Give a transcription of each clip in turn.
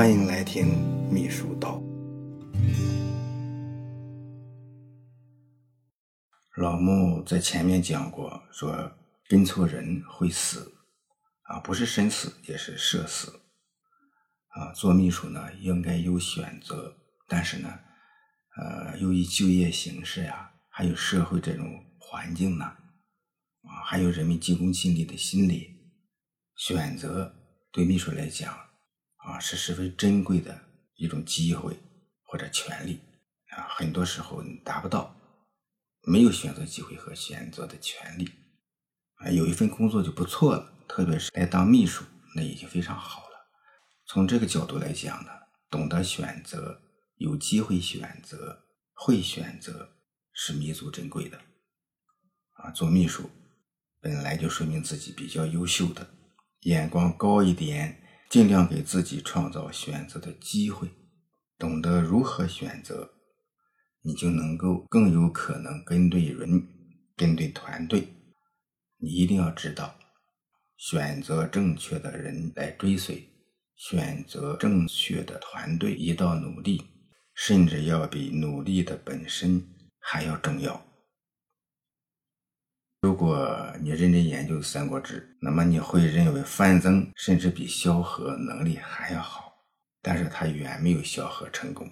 欢迎来听秘书道。老穆在前面讲过，说跟错人会死啊，不是生死，也是社死啊。做秘书呢，应该有选择，但是呢，呃，由于就业形势呀，还有社会这种环境呢，啊，还有人们急功近利的心理，选择对秘书来讲啊，是十分珍贵的一种机会或者权利啊，很多时候你达不到。没有选择机会和选择的权利，啊，有一份工作就不错了，特别是来当秘书，那已经非常好了。从这个角度来讲呢，懂得选择，有机会选择，会选择，是弥足珍贵的。啊，做秘书本来就说明自己比较优秀的，眼光高一点，尽量给自己创造选择的机会，懂得如何选择。你就能够更有可能跟对人，跟对团队。你一定要知道，选择正确的人来追随，选择正确的团队一道努力，甚至要比努力的本身还要重要。如果你认真研究《三国志》，那么你会认为范增甚至比萧何能力还要好，但是他远没有萧何成功。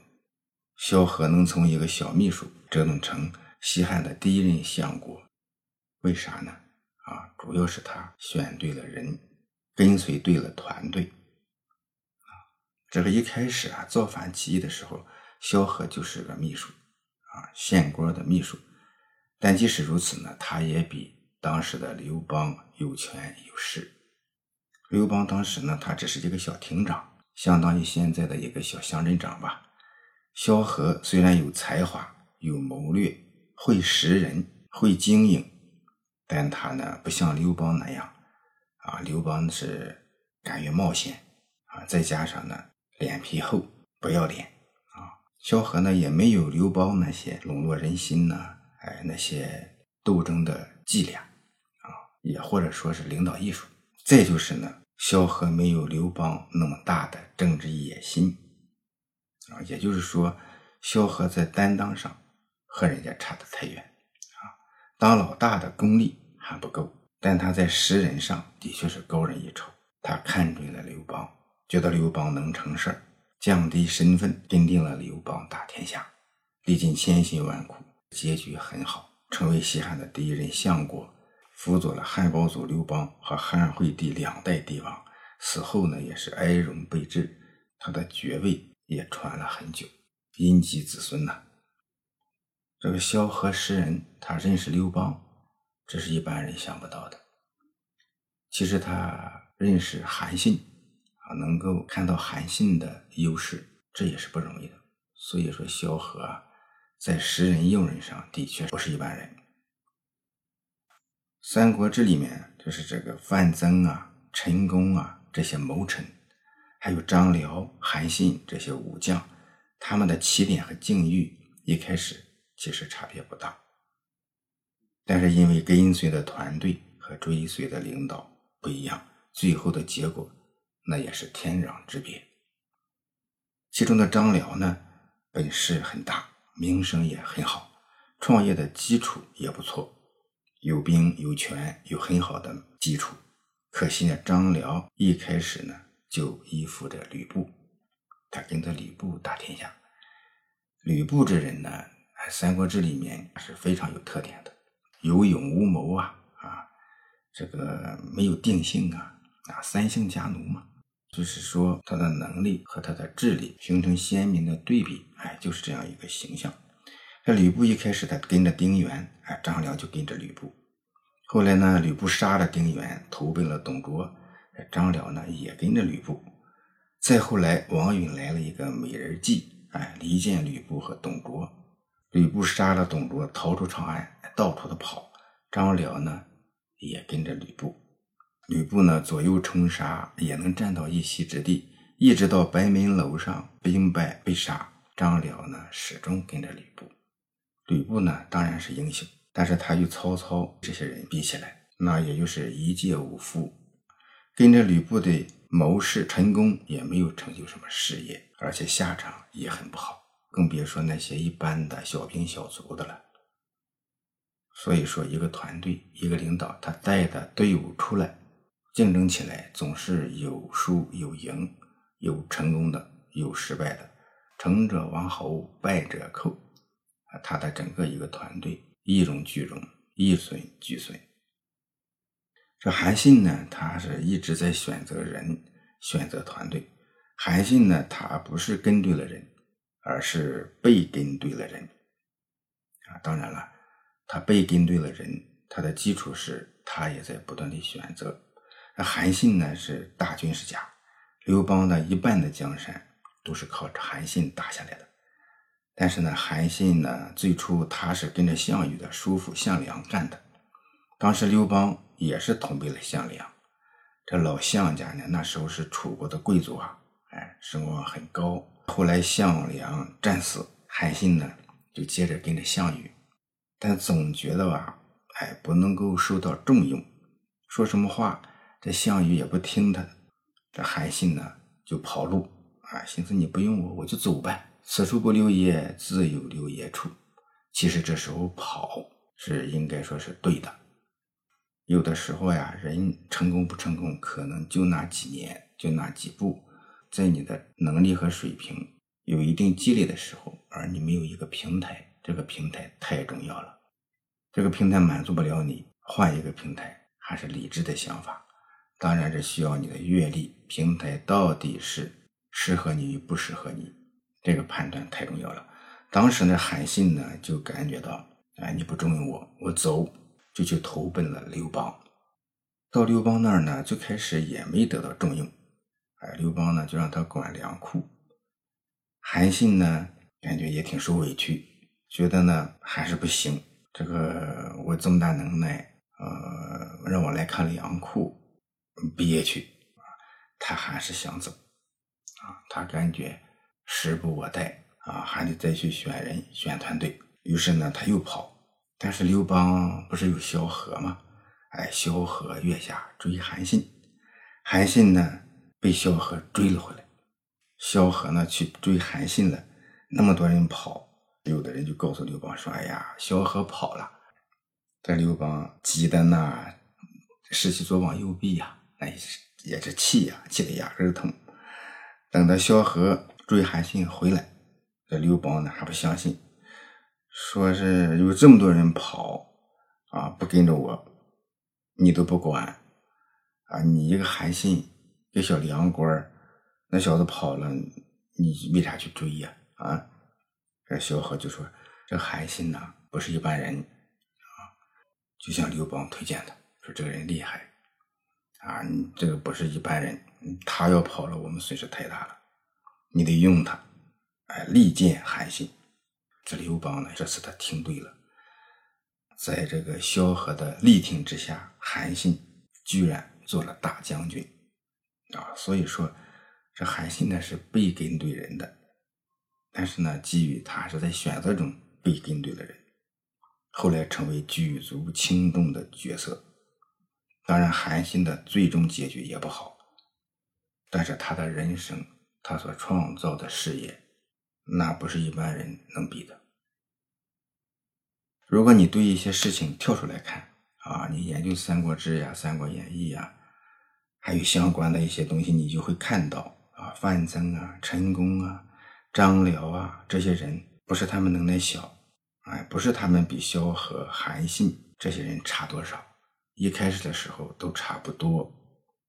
萧何能从一个小秘书折腾成西汉的第一任相国，为啥呢？啊，主要是他选对了人，跟随对了团队。啊，这个一开始啊，造反起义的时候，萧何就是个秘书，啊，县官的秘书。但即使如此呢，他也比当时的刘邦有权有势。刘邦当时呢，他只是一个小亭长，相当于现在的一个小乡镇长吧。萧何虽然有才华、有谋略、会识人、会经营，但他呢不像刘邦那样，啊，刘邦是敢于冒险，啊，再加上呢脸皮厚、不要脸，啊，萧何呢也没有刘邦那些笼络人心呢，哎，那些斗争的伎俩，啊，也或者说是领导艺术。再就是呢，萧何没有刘邦那么大的政治野心。啊，也就是说，萧何在担当上和人家差得太远啊。当老大的功力还不够，但他在识人上的确是高人一筹。他看准了刘邦，觉得刘邦能成事儿，降低身份，奠定了刘邦打天下。历尽千辛万苦，结局很好，成为西汉的第一任相国，辅佐了汉高祖刘邦和汉惠帝两代帝王。死后呢，也是哀荣备至，他的爵位。也传了很久，荫及子孙呐。这个萧何识人，他认识刘邦，这是一般人想不到的。其实他认识韩信啊，能够看到韩信的优势，这也是不容易的。所以说，萧何啊，在识人用人上的确不是一般人。《三国志》里面就是这个范增啊、陈宫啊这些谋臣。还有张辽、韩信这些武将，他们的起点和境遇一开始其实差别不大，但是因为跟随的团队和追随的领导不一样，最后的结果那也是天壤之别。其中的张辽呢，本事很大，名声也很好，创业的基础也不错，有兵有权，有很好的基础。可惜呢，张辽一开始呢。就依附着吕布，他跟着吕布打天下。吕布这人呢，《三国志》里面是非常有特点的，有勇无谋啊啊，这个没有定性啊啊，三姓家奴嘛，就是说他的能力和他的智力形成鲜明的对比，哎，就是这样一个形象。这吕布一开始他跟着丁原，哎，张辽就跟着吕布。后来呢，吕布杀了丁原，投奔了董卓。张辽呢也跟着吕布，再后来王允来了一个美人计，哎，离间吕布和董卓，吕布杀了董卓，逃出长安，到处的跑。张辽呢也跟着吕布，吕布呢左右冲杀，也能占到一席之地，一直到白门楼上兵败被杀。张辽呢始终跟着吕布，吕布呢当然是英雄，但是他与曹操这些人比起来，那也就是一介武夫。跟着吕布的谋士陈宫，也没有成就什么事业，而且下场也很不好，更别说那些一般的小兵小卒的了。所以说，一个团队，一个领导，他带的队伍出来竞争起来，总是有输有赢，有成功的，有失败的，成者王侯，败者寇啊，他的整个一个团队一荣俱荣，一损俱损。这韩信呢，他是一直在选择人，选择团队。韩信呢，他不是跟对了人，而是被跟对了人啊。当然了。他被跟对了人，他的基础是他也在不断的选择。那韩信呢是大军事家，刘邦的一半的江山都是靠韩信打下来的。但是呢，韩信呢最初他是跟着项羽的叔父项梁干的。当时刘邦也是同为了项梁，这老项家呢那时候是楚国的贵族啊，哎，声望很高。后来项梁战死，韩信呢就接着跟着项羽。但总觉得吧，哎，不能够受到重用，说什么话，这项羽也不听他的。这韩信呢，就跑路啊，寻思你不用我，我就走呗。此处不留爷，自有留爷处。其实这时候跑是应该说是对的。有的时候呀，人成功不成功，可能就那几年，就那几步，在你的能力和水平有一定积累的时候，而你没有一个平台。这个平台太重要了，这个平台满足不了你，换一个平台还是理智的想法。当然，是需要你的阅历，平台到底是适合你与不适合你，这个判断太重要了。当时呢，韩信呢就感觉到，哎，你不重用我，我走，就去投奔了刘邦。到刘邦那儿呢，最开始也没得到重用，哎，刘邦呢就让他管粮库。韩信呢感觉也挺受委屈。觉得呢还是不行，这个我这么大能耐，呃，让我来看粮库，憋屈，他还是想走啊，他感觉时不我待啊，还得再去选人选团队，于是呢他又跑，但是刘邦不是有萧何吗？哎，萧何月下追韩信，韩信呢被萧何追了回来，萧何呢去追韩信了，那么多人跑。有的人就告诉刘邦说：“哎呀，萧何跑了。”这刘邦急的那失去左膀右臂呀，那也是也是气呀，气得牙根疼。等到萧何追韩信回来，这刘邦呢还不相信，说是有这么多人跑啊，不跟着我，你都不管啊？你一个韩信，一个小梁官那小子跑了，你为啥去追呀？啊？这萧何就说：“这韩信呐，不是一般人啊，就像刘邦推荐的，说这个人厉害啊，你这个不是一般人，他要跑了，我们损失太大了，你得用他，哎，力荐韩信。这刘邦呢，这次他听对了，在这个萧何的力挺之下，韩信居然做了大将军啊，所以说这韩信呢是被跟对人的。”但是呢，基于他是在选择中被跟对的人，后来成为举足轻重的角色。当然，韩信的最终结局也不好，但是他的人生，他所创造的事业，那不是一般人能比的。如果你对一些事情跳出来看啊，你研究《三国志》呀、《三国演义》呀，还有相关的一些东西，你就会看到啊，范增啊、陈宫啊。张辽啊，这些人不是他们能耐小，哎，不是他们比萧何、韩信这些人差多少。一开始的时候都差不多，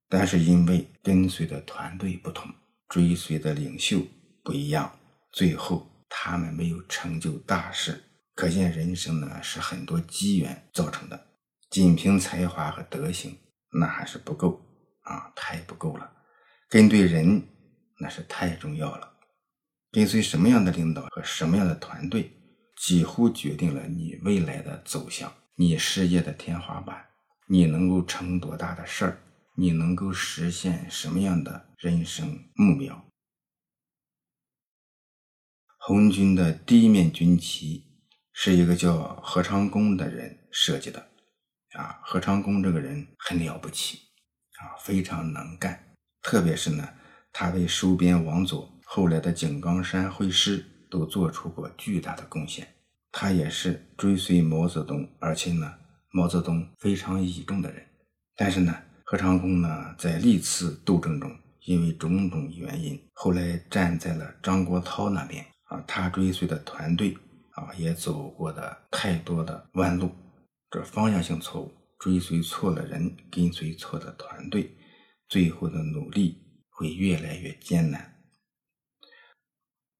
但是因为跟随的团队不同，追随的领袖不一样，最后他们没有成就大事。可见人生呢是很多机缘造成的，仅凭才华和德行那还是不够啊，太不够了。跟对人那是太重要了。跟随什么样的领导和什么样的团队，几乎决定了你未来的走向，你事业的天花板，你能够成多大的事儿，你能够实现什么样的人生目标。红军的第一面军旗是一个叫何长工的人设计的，啊，何长工这个人很了不起，啊，非常能干，特别是呢，他为收编王佐、后来的井冈山会师都做出过巨大的贡献。他也是追随毛泽东，而且呢，毛泽东非常倚重的人。但是呢，何长工呢，在历次斗争中，因为种种原因，后来站在了张国焘那边啊。他追随的团队啊，也走过的太多的弯路，这方向性错误，追随错了人，跟随错的团队，最后的努力会越来越艰难。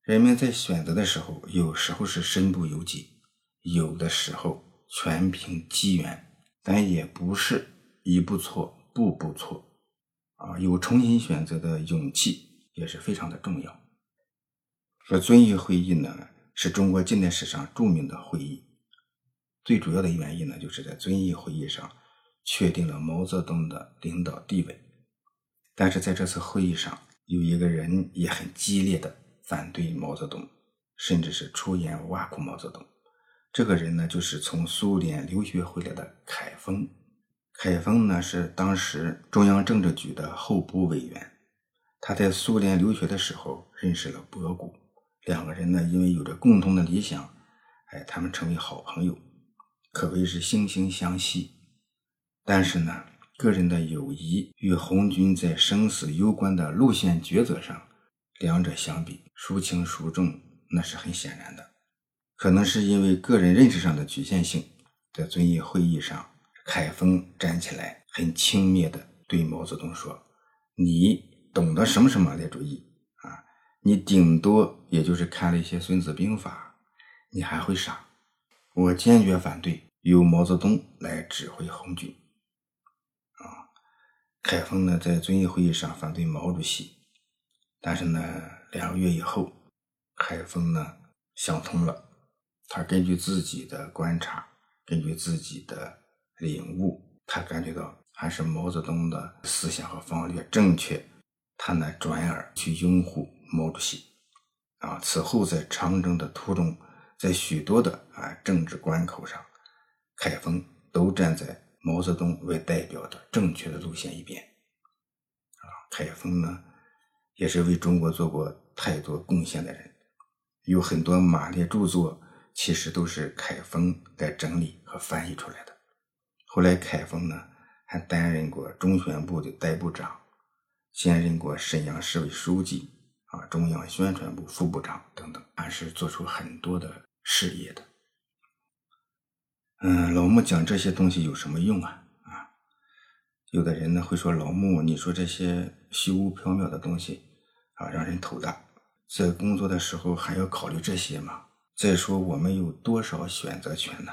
人们在选择的时候，有时候是身不由己，有的时候全凭机缘，但也不是一步错，步步错。啊，有重新选择的勇气也是非常的重要。说遵义会议呢，是中国近代史上著名的会议，最主要的原因呢，就是在遵义会议上确定了毛泽东的领导地位。但是在这次会议上，有一个人也很激烈的。反对毛泽东，甚至是出言挖苦毛泽东。这个人呢，就是从苏联留学回来的凯丰。凯丰呢，是当时中央政治局的候补委员。他在苏联留学的时候认识了博古，两个人呢，因为有着共同的理想，哎，他们成为好朋友，可谓是惺惺相惜。但是呢，个人的友谊与红军在生死攸关的路线抉择上。两者相比，孰轻孰重，那是很显然的。可能是因为个人认识上的局限性，在遵义会议上，凯丰站起来，很轻蔑地对毛泽东说：“你懂得什么什么列主义啊？你顶多也就是看了一些《孙子兵法》，你还会啥？我坚决反对由毛泽东来指挥红军。”啊，凯丰呢，在遵义会议上反对毛主席。但是呢，两个月以后，海峰呢想通了。他根据自己的观察，根据自己的领悟，他感觉到还是毛泽东的思想和方略正确。他呢转而去拥护毛主席。啊，此后在长征的途中，在许多的啊政治关口上，凯丰都站在毛泽东为代表的正确的路线一边。啊，凯丰呢。也是为中国做过太多贡献的人，有很多马列著作，其实都是凯丰在整理和翻译出来的。后来，凯丰呢还担任过中宣部的代部长，兼任过沈阳市委书记，啊，中央宣传部副部长等等，还是做出很多的事业的。嗯，老穆讲这些东西有什么用啊？啊，有的人呢会说，老穆，你说这些虚无缥缈的东西。啊，让人头大，在工作的时候还要考虑这些吗？再说我们有多少选择权呢？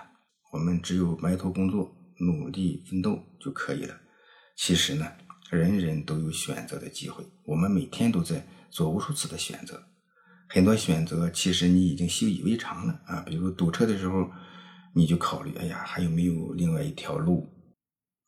我们只有埋头工作、努力奋斗就可以了。其实呢，人人都有选择的机会，我们每天都在做无数次的选择。很多选择其实你已经习以为常了啊，比如堵车的时候，你就考虑，哎呀，还有没有另外一条路？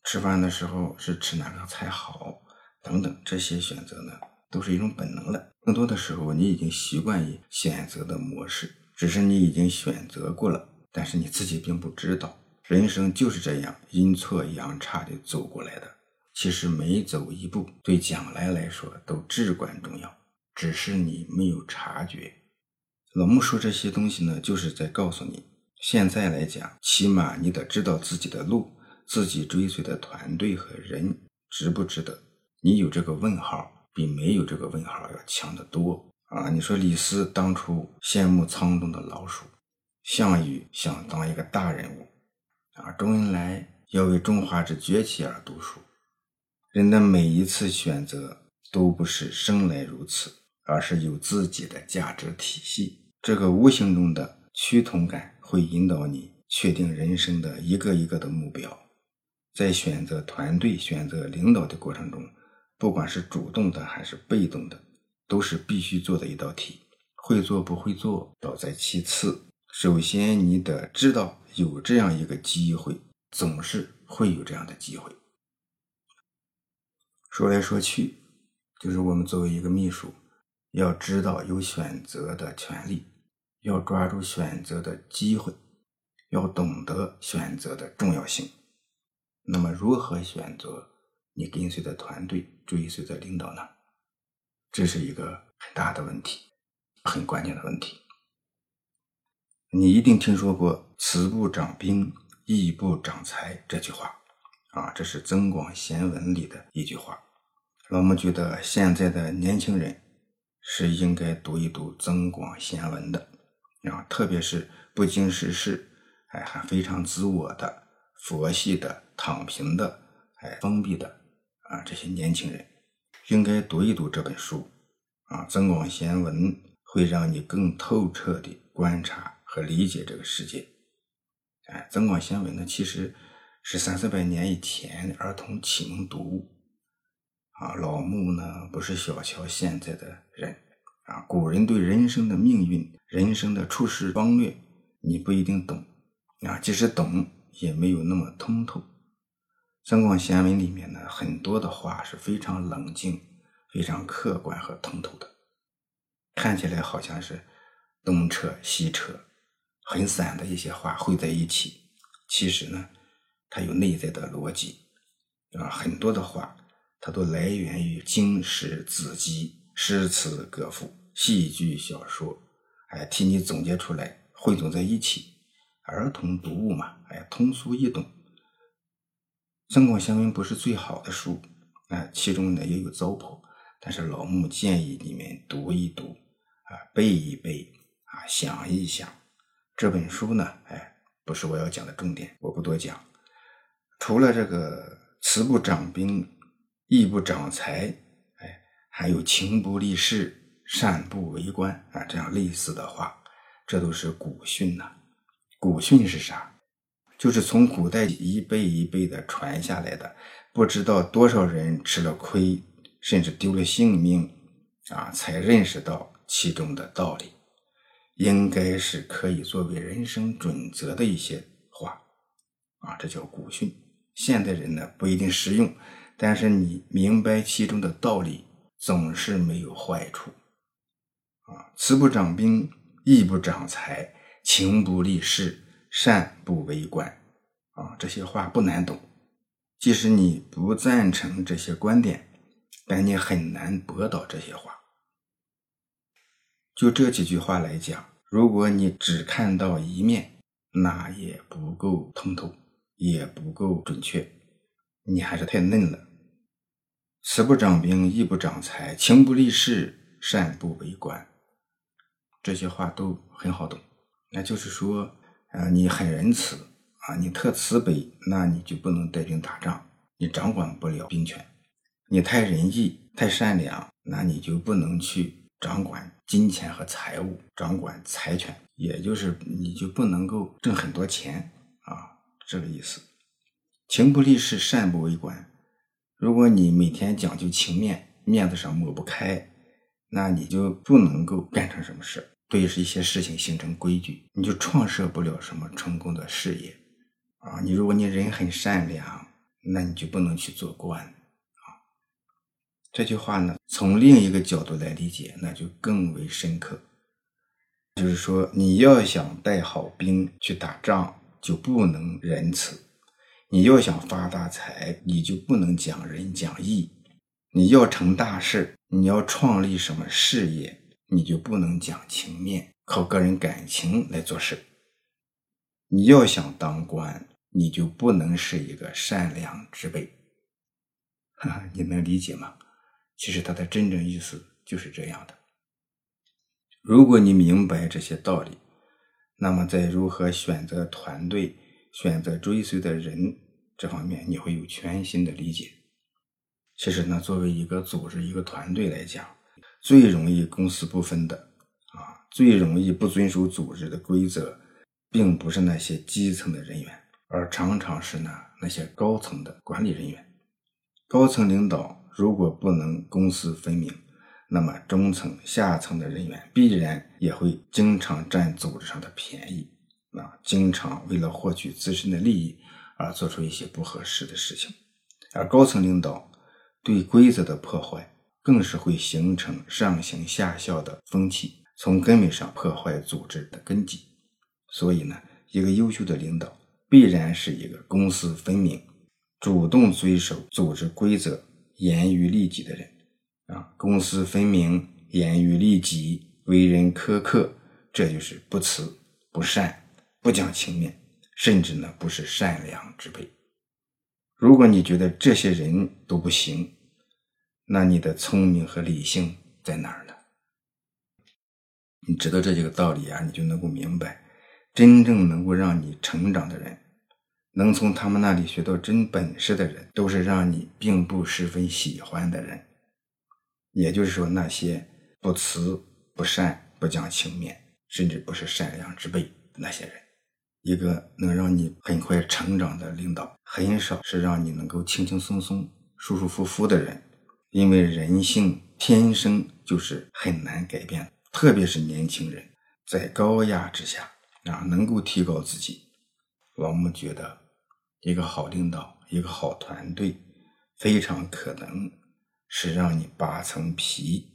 吃饭的时候是吃哪个菜好？等等，这些选择呢？都是一种本能了。更多的时候，你已经习惯于选择的模式，只是你已经选择过了，但是你自己并不知道。人生就是这样阴错阳差的走过来的。其实每走一步，对将来来说都至关重要，只是你没有察觉。老木说这些东西呢，就是在告诉你，现在来讲，起码你得知道自己的路，自己追随的团队和人值不值得。你有这个问号。比没有这个问号要强得多啊！你说李斯当初羡慕仓中的老鼠，项羽想当一个大人物啊，周恩来要为中华之崛起而读书。人的每一次选择都不是生来如此，而是有自己的价值体系。这个无形中的趋同感会引导你确定人生的一个一个的目标，在选择团队、选择领导的过程中。不管是主动的还是被动的，都是必须做的一道题。会做不会做，倒在其次。首先，你得知道有这样一个机会，总是会有这样的机会。说来说去，就是我们作为一个秘书，要知道有选择的权利，要抓住选择的机会，要懂得选择的重要性。那么，如何选择？你跟随的团队、追随的领导呢？这是一个很大的问题，很关键的问题。你一定听说过“慈不长兵，义不长财”这句话啊，这是《增广贤文》里的一句话。老穆觉得现在的年轻人是应该读一读《增广贤文》的啊，特别是不经世事，哎，还非常自我的、佛系的、躺平的、哎，封闭的啊，这些年轻人应该读一读这本书啊，《增广贤文》会让你更透彻地观察和理解这个世界。哎，《增广贤文》呢，其实是三四百年以前儿童启蒙读物。啊，老穆呢不是小瞧现在的人啊，古人对人生的命运、人生的处事方略，你不一定懂啊，即使懂，也没有那么通透。《增广贤文》里面呢，很多的话是非常冷静、非常客观和通透的，看起来好像是东扯西扯，很散的一些话汇在一起，其实呢，它有内在的逻辑啊，很多的话。它都来源于经史子集、诗词歌赋、戏剧小说，哎，替你总结出来，汇总在一起。儿童读物嘛，哎，通俗易懂。《增广贤文》不是最好的书，哎，其中呢也有糟粕，但是老穆建议你们读一读，啊，背一背，啊，想一想。这本书呢，哎，不是我要讲的重点，我不多讲。除了这个“慈不长兵”。义不长财，哎，还有情不立事，善不为官啊，这样类似的话，这都是古训呐。古训是啥？就是从古代一辈一辈的传下来的，不知道多少人吃了亏，甚至丢了性命啊，才认识到其中的道理，应该是可以作为人生准则的一些话啊，这叫古训。现代人呢，不一定实用。但是你明白其中的道理，总是没有坏处。啊，慈不掌兵，义不掌财，情不立事，善不为官。啊，这些话不难懂。即使你不赞成这些观点，但你很难驳倒这些话。就这几句话来讲，如果你只看到一面，那也不够通透，也不够准确，你还是太嫩了。慈不长兵，义不长财，情不立事，善不为官。这些话都很好懂，那就是说，啊，你很仁慈啊，你特慈悲，那你就不能带兵打仗，你掌管不了兵权；你太仁义、太善良，那你就不能去掌管金钱和财物，掌管财权，也就是你就不能够挣很多钱啊，这个意思。情不立事，善不为官。如果你每天讲究情面，面子上抹不开，那你就不能够干成什么事对一些事情形成规矩，你就创设不了什么成功的事业啊！你如果你人很善良，那你就不能去做官啊！这句话呢，从另一个角度来理解，那就更为深刻。就是说，你要想带好兵去打仗，就不能仁慈。你要想发大财，你就不能讲仁讲义；你要成大事，你要创立什么事业，你就不能讲情面，靠个人感情来做事。你要想当官，你就不能是一个善良之辈。哈哈，你能理解吗？其实他的真正意思就是这样的。如果你明白这些道理，那么在如何选择团队。选择追随的人这方面，你会有全新的理解。其实呢，作为一个组织、一个团队来讲，最容易公私不分的啊，最容易不遵守组织的规则，并不是那些基层的人员，而常常是呢那些高层的管理人员。高层领导如果不能公私分明，那么中层、下层的人员必然也会经常占组织上的便宜。啊，经常为了获取自身的利益而做出一些不合适的事情，而高层领导对规则的破坏，更是会形成上行下效的风气，从根本上破坏组织的根基。所以呢，一个优秀的领导必然是一个公私分明、主动遵守组织规则、严于律己的人。啊，公私分明、严于律己、为人苛刻，这就是不慈、不善、不讲情面，甚至呢不是善良之辈。如果你觉得这些人都不行，那你的聪明和理性在哪儿呢？你知道这几个道理啊，你就能够明白，真正能够让你成长的人，能从他们那里学到真本事的人，都是让你并不十分喜欢的人。也就是说，那些不慈、不善、不讲情面，甚至不是善良之辈那些人，一个能让你很快成长的领导，很少是让你能够轻轻松松、舒舒服服的人。因为人性天生就是很难改变，特别是年轻人，在高压之下啊，能够提高自己。老木觉得，一个好领导，一个好团队，非常可能。是让你扒层皮，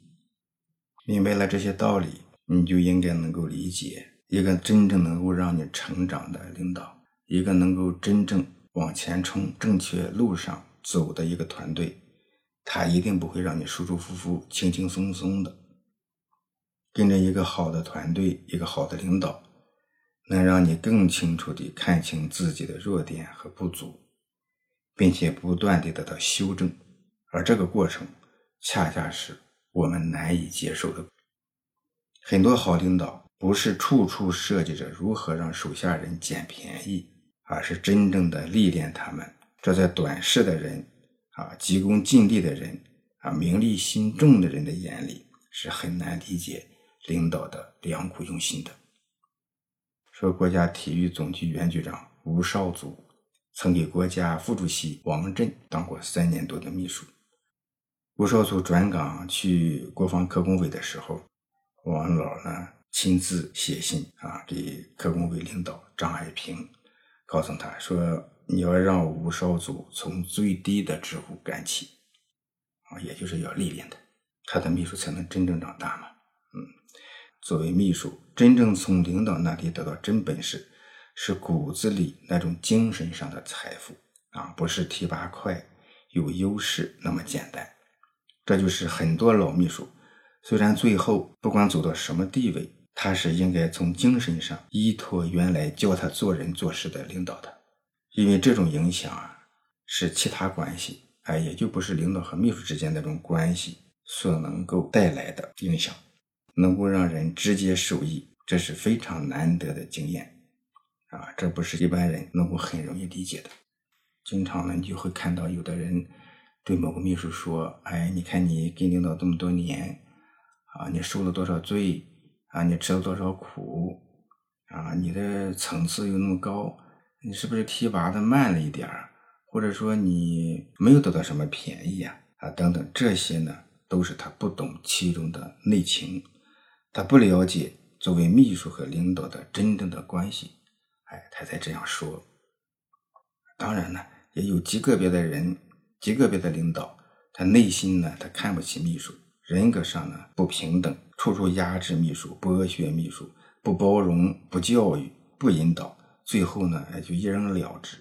明白了这些道理，你就应该能够理解，一个真正能够让你成长的领导，一个能够真正往前冲、正确路上走的一个团队，他一定不会让你舒舒服服、轻轻松松的。跟着一个好的团队，一个好的领导，能让你更清楚地看清自己的弱点和不足，并且不断地得到修正。而这个过程，恰恰是我们难以接受的。很多好领导不是处处设计着如何让手下人捡便宜，而是真正的历练他们。这在短视的人、啊急功近利的人、啊名利心重的人的眼里，是很难理解领导的良苦用心的。说国家体育总局原局长吴少祖，曾给国家副主席王震当过三年多的秘书。吴少祖转岗去国防科工委的时候，王老呢亲自写信啊给科工委领导张爱萍，告诉他说：“你要让吴少祖从最低的职务干起，啊，也就是要历练他，他的秘书才能真正长大嘛。”嗯，作为秘书，真正从领导那里得到真本事，是骨子里那种精神上的财富啊，不是提拔快有优势那么简单。这就是很多老秘书，虽然最后不管走到什么地位，他是应该从精神上依托原来教他做人做事的领导的，因为这种影响啊，是其他关系，哎，也就不是领导和秘书之间那种关系所能够带来的影响，能够让人直接受益，这是非常难得的经验，啊，这不是一般人能够很容易理解的。经常呢，你就会看到有的人。对某个秘书说：“哎，你看你跟领导这么多年，啊，你受了多少罪啊？你吃了多少苦啊？你的层次又那么高，你是不是提拔的慢了一点儿？或者说你没有得到什么便宜呀？啊，等等，这些呢，都是他不懂其中的内情，他不了解作为秘书和领导的真正的关系，哎，他才这样说。当然呢，也有极个别的人。”极个别的领导，他内心呢，他看不起秘书，人格上呢不平等，处处压制秘书，剥削秘书，不包容，不教育，不引导，最后呢，也就一扔了之。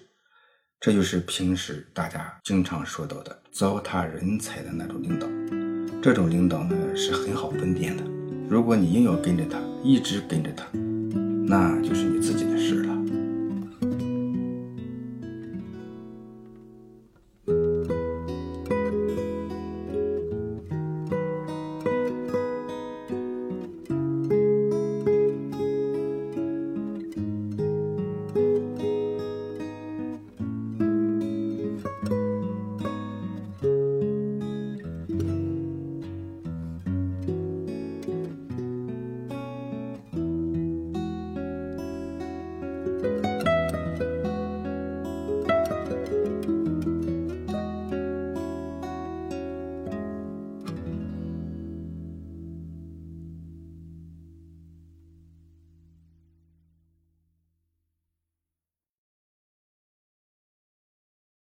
这就是平时大家经常说到的糟蹋人才的那种领导。这种领导呢，是很好分辨的。如果你硬要跟着他，一直跟着他，那就是你自己的事了。